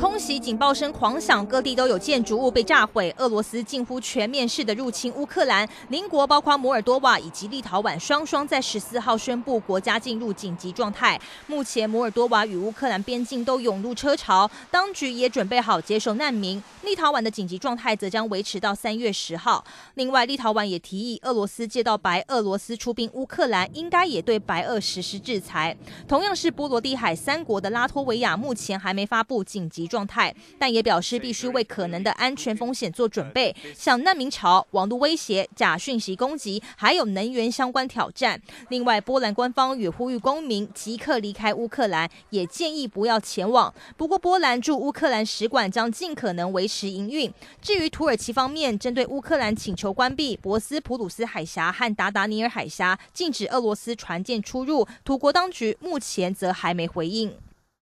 空袭警报声狂响，各地都有建筑物被炸毁。俄罗斯近乎全面式的入侵乌克兰，邻国包括摩尔多瓦以及立陶宛双双在十四号宣布国家进入紧急状态。目前摩尔多瓦与乌克兰边境都涌入车潮，当局也准备好接受难民。立陶宛的紧急状态则将维持到三月十号。另外，立陶宛也提议俄罗斯借道白俄罗斯出兵乌克兰，应该也对白俄实施制裁。同样是波罗的海三国的拉脱维亚，目前还没发布紧急状态，但也表示必须为可能的安全风险做准备，像难民潮、网络威胁、假讯息攻击，还有能源相关挑战。另外，波兰官方也呼吁公民即刻离开乌克兰，也建议不要前往。不过，波兰驻乌克兰使馆将尽可能维持营运。至于土耳其方面，针对乌克兰请求关闭博斯普鲁斯海峡和达达尼尔海峡，禁止俄罗斯船舰出入，土国当局目前则还没回应。